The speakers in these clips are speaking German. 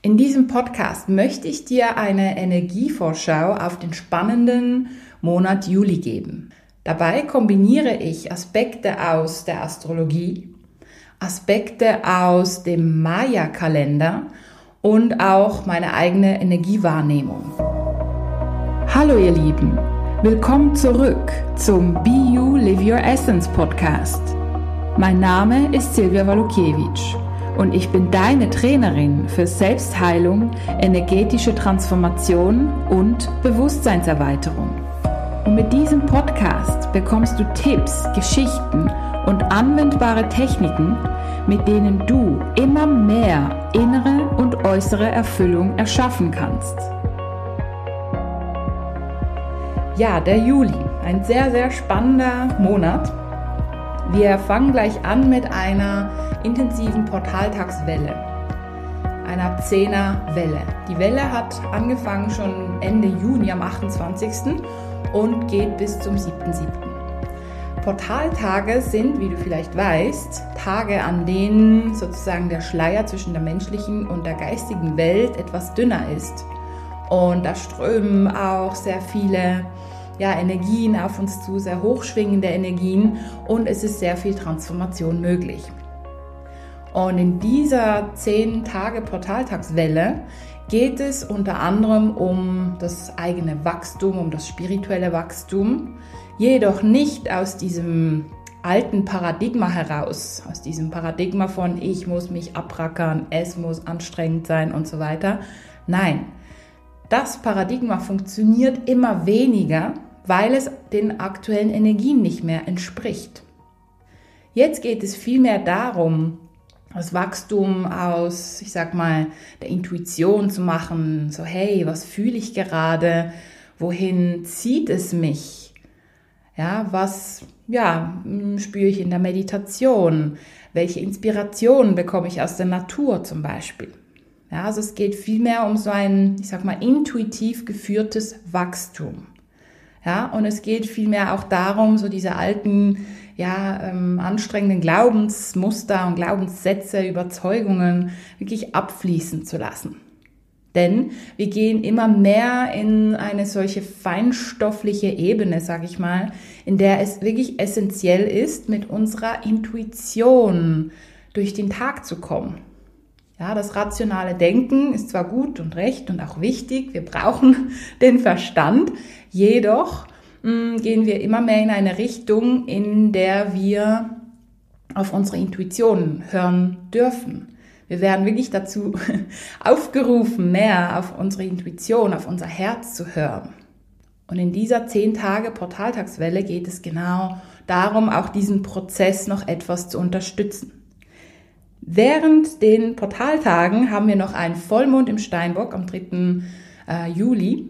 In diesem Podcast möchte ich dir eine Energievorschau auf den spannenden Monat Juli geben. Dabei kombiniere ich Aspekte aus der Astrologie, Aspekte aus dem Maya-Kalender und auch meine eigene Energiewahrnehmung. Hallo ihr Lieben, willkommen zurück zum Be You Live Your Essence Podcast. Mein Name ist Silvia Walukiewicz und ich bin deine Trainerin für Selbstheilung, energetische Transformation und Bewusstseinserweiterung. Und mit diesem Podcast bekommst du Tipps, Geschichten und anwendbare Techniken, mit denen du immer mehr innere und äußere Erfüllung erschaffen kannst. Ja, der Juli, ein sehr, sehr spannender Monat. Wir fangen gleich an mit einer intensiven Portaltagswelle, einer Zehnerwelle. Die Welle hat angefangen schon Ende Juni am 28. und geht bis zum 7.7. Portaltage sind, wie du vielleicht weißt, Tage, an denen sozusagen der Schleier zwischen der menschlichen und der geistigen Welt etwas dünner ist. Und da strömen auch sehr viele ja, Energien auf uns zu, sehr hochschwingende Energien und es ist sehr viel Transformation möglich. Und in dieser 10 Tage Portaltagswelle geht es unter anderem um das eigene Wachstum, um das spirituelle Wachstum, jedoch nicht aus diesem alten Paradigma heraus, aus diesem Paradigma von ich muss mich abrackern, es muss anstrengend sein und so weiter. Nein, das Paradigma funktioniert immer weniger, weil es den aktuellen Energien nicht mehr entspricht. Jetzt geht es vielmehr darum, das Wachstum aus, ich sag mal, der Intuition zu machen, so hey, was fühle ich gerade, wohin zieht es mich? Ja, was ja, hm, spüre ich in der Meditation? Welche Inspirationen bekomme ich aus der Natur zum Beispiel? Ja, also es geht vielmehr um so ein, ich sag mal, intuitiv geführtes Wachstum. Ja, und es geht vielmehr auch darum, so diese alten ja, ähm, anstrengenden Glaubensmuster und Glaubenssätze, Überzeugungen wirklich abfließen zu lassen. Denn wir gehen immer mehr in eine solche feinstoffliche Ebene, sage ich mal, in der es wirklich essentiell ist, mit unserer Intuition durch den Tag zu kommen. Ja, das rationale Denken ist zwar gut und recht und auch wichtig, wir brauchen den Verstand, jedoch gehen wir immer mehr in eine Richtung, in der wir auf unsere Intuition hören dürfen. Wir werden wirklich dazu aufgerufen, mehr auf unsere Intuition, auf unser Herz zu hören. Und in dieser 10 Tage Portaltagswelle geht es genau darum, auch diesen Prozess noch etwas zu unterstützen. Während den Portaltagen haben wir noch einen Vollmond im Steinbock am 3. Äh, Juli.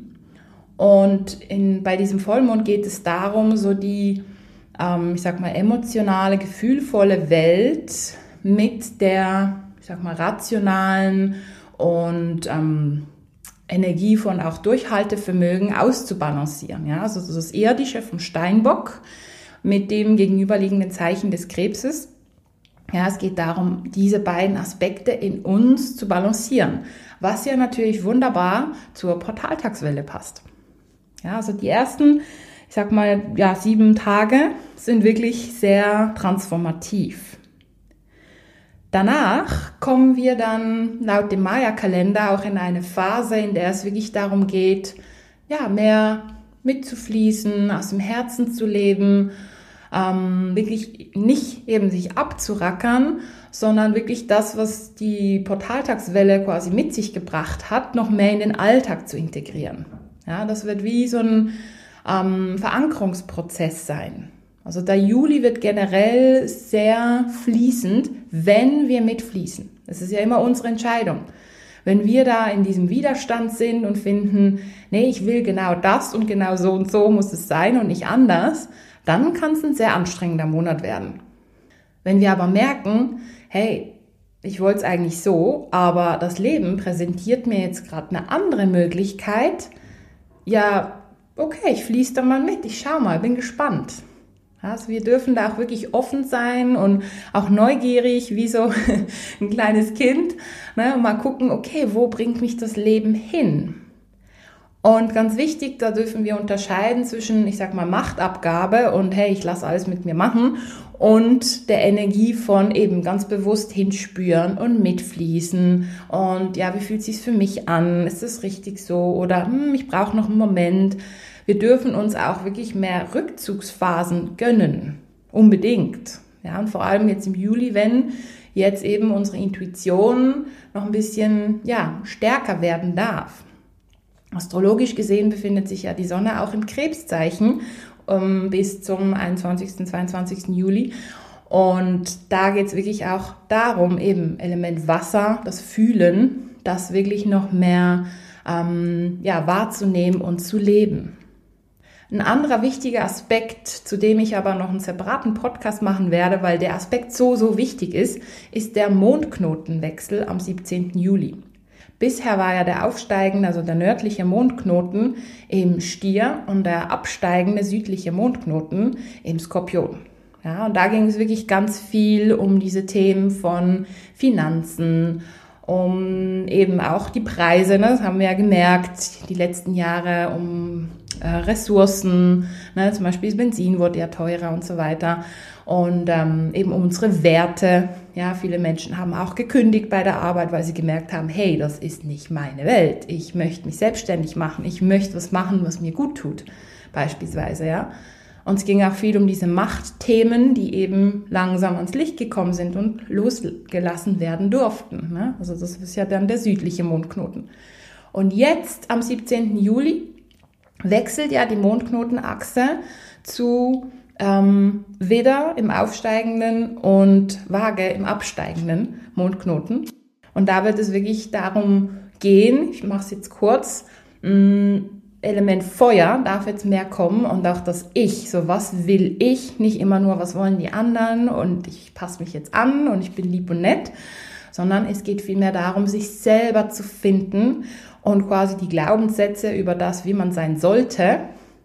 Und in, bei diesem Vollmond geht es darum, so die, ähm, ich sag mal, emotionale, gefühlvolle Welt mit der, ich sag mal, rationalen und ähm, Energie von auch Durchhaltevermögen auszubalancieren. Ja? Also das Irdische vom Steinbock mit dem gegenüberliegenden Zeichen des Krebses. Ja, es geht darum, diese beiden Aspekte in uns zu balancieren, was ja natürlich wunderbar zur Portaltagswelle passt. Ja, also die ersten, ich sag mal, ja, sieben Tage sind wirklich sehr transformativ. Danach kommen wir dann laut dem Maya-Kalender auch in eine Phase, in der es wirklich darum geht, ja, mehr mitzufließen, aus dem Herzen zu leben, ähm, wirklich nicht eben sich abzurackern, sondern wirklich das, was die Portaltagswelle quasi mit sich gebracht hat, noch mehr in den Alltag zu integrieren. Ja, das wird wie so ein ähm, Verankerungsprozess sein. Also der Juli wird generell sehr fließend, wenn wir mitfließen. Das ist ja immer unsere Entscheidung. Wenn wir da in diesem Widerstand sind und finden, nee, ich will genau das und genau so und so muss es sein und nicht anders, dann kann es ein sehr anstrengender Monat werden. Wenn wir aber merken, hey, ich wollte es eigentlich so, aber das Leben präsentiert mir jetzt gerade eine andere Möglichkeit, ja, okay, ich fließe da mal mit, ich schau mal, bin gespannt. Also wir dürfen da auch wirklich offen sein und auch neugierig, wie so ein kleines Kind, ne, und mal gucken, okay, wo bringt mich das Leben hin? Und ganz wichtig, da dürfen wir unterscheiden zwischen, ich sag mal, Machtabgabe und hey, ich lasse alles mit mir machen und der Energie von eben ganz bewusst hinspüren und mitfließen und ja, wie fühlt sich's für mich an? Ist es richtig so oder hm, ich brauche noch einen Moment. Wir dürfen uns auch wirklich mehr Rückzugsphasen gönnen, unbedingt. Ja, und vor allem jetzt im Juli, wenn jetzt eben unsere Intuition noch ein bisschen ja, stärker werden darf. Astrologisch gesehen befindet sich ja die Sonne auch im Krebszeichen um, bis zum 21. 22. Juli. Und da geht es wirklich auch darum, eben Element Wasser, das Fühlen, das wirklich noch mehr ähm, ja, wahrzunehmen und zu leben. Ein anderer wichtiger Aspekt, zu dem ich aber noch einen separaten Podcast machen werde, weil der Aspekt so, so wichtig ist, ist der Mondknotenwechsel am 17. Juli. Bisher war ja der aufsteigende, also der nördliche Mondknoten im Stier und der absteigende südliche Mondknoten im Skorpion. Ja, und da ging es wirklich ganz viel um diese Themen von Finanzen, um eben auch die Preise, ne, das haben wir ja gemerkt, die letzten Jahre, um äh, Ressourcen, ne, zum Beispiel das Benzin wurde ja teurer und so weiter und ähm, eben unsere Werte. Ja, viele Menschen haben auch gekündigt bei der Arbeit, weil sie gemerkt haben, hey, das ist nicht meine Welt. Ich möchte mich selbstständig machen. Ich möchte was machen, was mir gut tut, beispielsweise, ja. Und es ging auch viel um diese Machtthemen, die eben langsam ans Licht gekommen sind und losgelassen werden durften. Ne? Also das ist ja dann der südliche Mondknoten. Und jetzt am 17. Juli wechselt ja die Mondknotenachse zu ähm, Widder im aufsteigenden und Waage im absteigenden Mondknoten. Und da wird es wirklich darum gehen, ich mache es jetzt kurz, mh, mm, Element Feuer darf jetzt mehr kommen und auch das Ich, so was will ich, nicht immer nur, was wollen die anderen und ich passe mich jetzt an und ich bin lieb und nett, sondern es geht vielmehr darum, sich selber zu finden und quasi die Glaubenssätze über das, wie man sein sollte,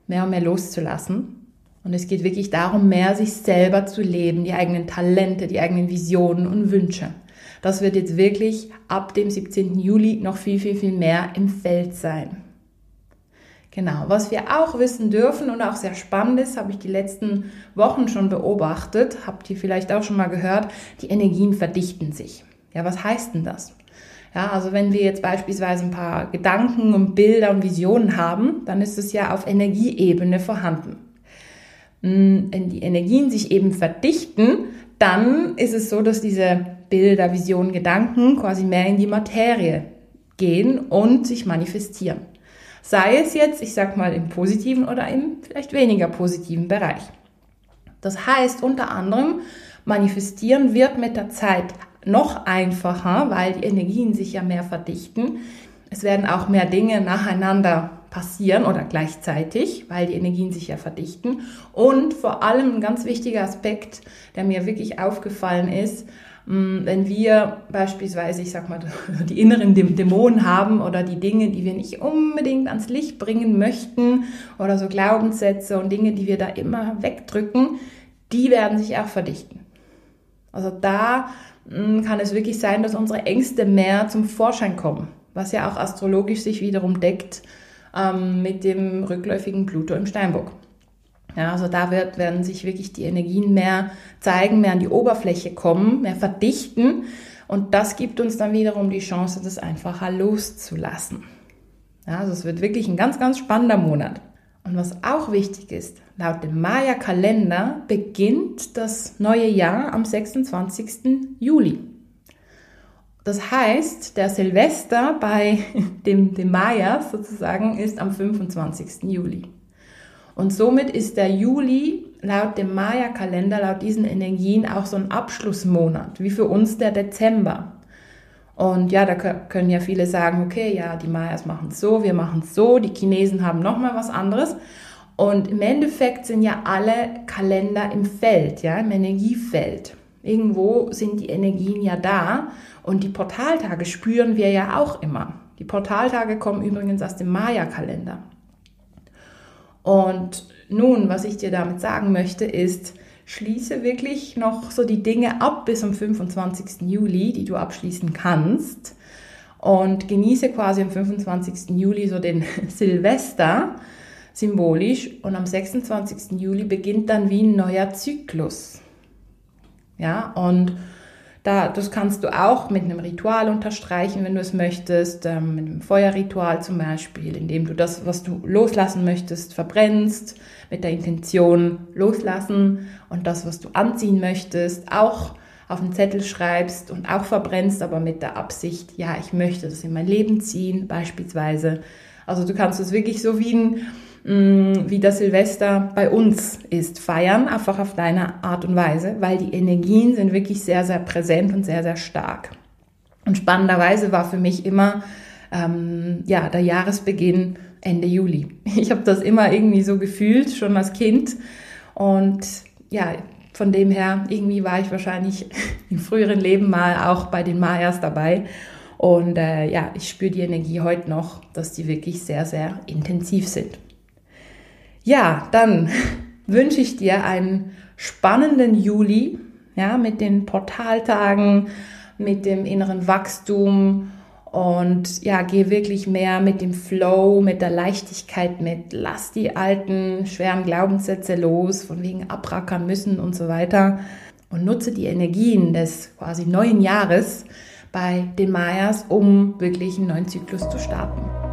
mehr und mehr loszulassen und es geht wirklich darum, mehr sich selber zu leben, die eigenen Talente, die eigenen Visionen und Wünsche. Das wird jetzt wirklich ab dem 17. Juli noch viel, viel, viel mehr im Feld sein. Genau, was wir auch wissen dürfen und auch sehr spannend ist, habe ich die letzten Wochen schon beobachtet, habt ihr vielleicht auch schon mal gehört, die Energien verdichten sich. Ja, was heißt denn das? Ja, also wenn wir jetzt beispielsweise ein paar Gedanken und Bilder und Visionen haben, dann ist es ja auf Energieebene vorhanden wenn die Energien sich eben verdichten, dann ist es so, dass diese Bilder, Visionen, Gedanken quasi mehr in die Materie gehen und sich manifestieren. Sei es jetzt, ich sag mal, im positiven oder im vielleicht weniger positiven Bereich. Das heißt unter anderem, manifestieren wird mit der Zeit noch einfacher, weil die Energien sich ja mehr verdichten. Es werden auch mehr Dinge nacheinander passieren oder gleichzeitig, weil die Energien sich ja verdichten. Und vor allem ein ganz wichtiger Aspekt, der mir wirklich aufgefallen ist, wenn wir beispielsweise, ich sag mal, die inneren Dämonen haben oder die Dinge, die wir nicht unbedingt ans Licht bringen möchten oder so Glaubenssätze und Dinge, die wir da immer wegdrücken, die werden sich auch verdichten. Also da kann es wirklich sein, dass unsere Ängste mehr zum Vorschein kommen, was ja auch astrologisch sich wiederum deckt ähm, mit dem rückläufigen Pluto im Steinbock. Ja, also da wird, werden sich wirklich die Energien mehr zeigen, mehr an die Oberfläche kommen, mehr verdichten. Und das gibt uns dann wiederum die Chance, das einfacher loszulassen. Ja, also es wird wirklich ein ganz, ganz spannender Monat. Und was auch wichtig ist, laut dem Maya-Kalender beginnt das neue Jahr am 26. Juli. Das heißt, der Silvester bei dem, dem Mayas sozusagen ist am 25. Juli. Und somit ist der Juli laut dem Maya-Kalender, laut diesen Energien auch so ein Abschlussmonat, wie für uns der Dezember. Und ja, da können ja viele sagen, okay, ja, die Mayas machen es so, wir machen es so, die Chinesen haben nochmal was anderes. Und im Endeffekt sind ja alle Kalender im Feld, ja, im Energiefeld. Irgendwo sind die Energien ja da und die Portaltage spüren wir ja auch immer. Die Portaltage kommen übrigens aus dem Maya-Kalender. Und nun, was ich dir damit sagen möchte, ist, schließe wirklich noch so die Dinge ab bis zum 25. Juli, die du abschließen kannst. Und genieße quasi am 25. Juli so den Silvester symbolisch. Und am 26. Juli beginnt dann wie ein neuer Zyklus. Ja, und da, das kannst du auch mit einem Ritual unterstreichen, wenn du es möchtest, ähm, mit einem Feuerritual zum Beispiel, indem du das, was du loslassen möchtest, verbrennst, mit der Intention loslassen und das, was du anziehen möchtest, auch auf einen Zettel schreibst und auch verbrennst, aber mit der Absicht, ja, ich möchte das in mein Leben ziehen, beispielsweise. Also du kannst es wirklich so wie ein wie das Silvester bei uns ist, feiern, einfach auf deine Art und Weise, weil die Energien sind wirklich sehr, sehr präsent und sehr, sehr stark. Und spannenderweise war für mich immer ähm, ja, der Jahresbeginn Ende Juli. Ich habe das immer irgendwie so gefühlt, schon als Kind. Und ja, von dem her, irgendwie war ich wahrscheinlich im früheren Leben mal auch bei den Mayas dabei. Und äh, ja, ich spüre die Energie heute noch, dass die wirklich sehr, sehr intensiv sind. Ja, dann wünsche ich dir einen spannenden Juli, ja, mit den Portaltagen, mit dem inneren Wachstum und ja, geh wirklich mehr mit dem Flow, mit der Leichtigkeit mit. Lass die alten schweren Glaubenssätze los, von wegen abrackern müssen und so weiter. Und nutze die Energien des quasi neuen Jahres bei den Mayas, um wirklich einen neuen Zyklus zu starten.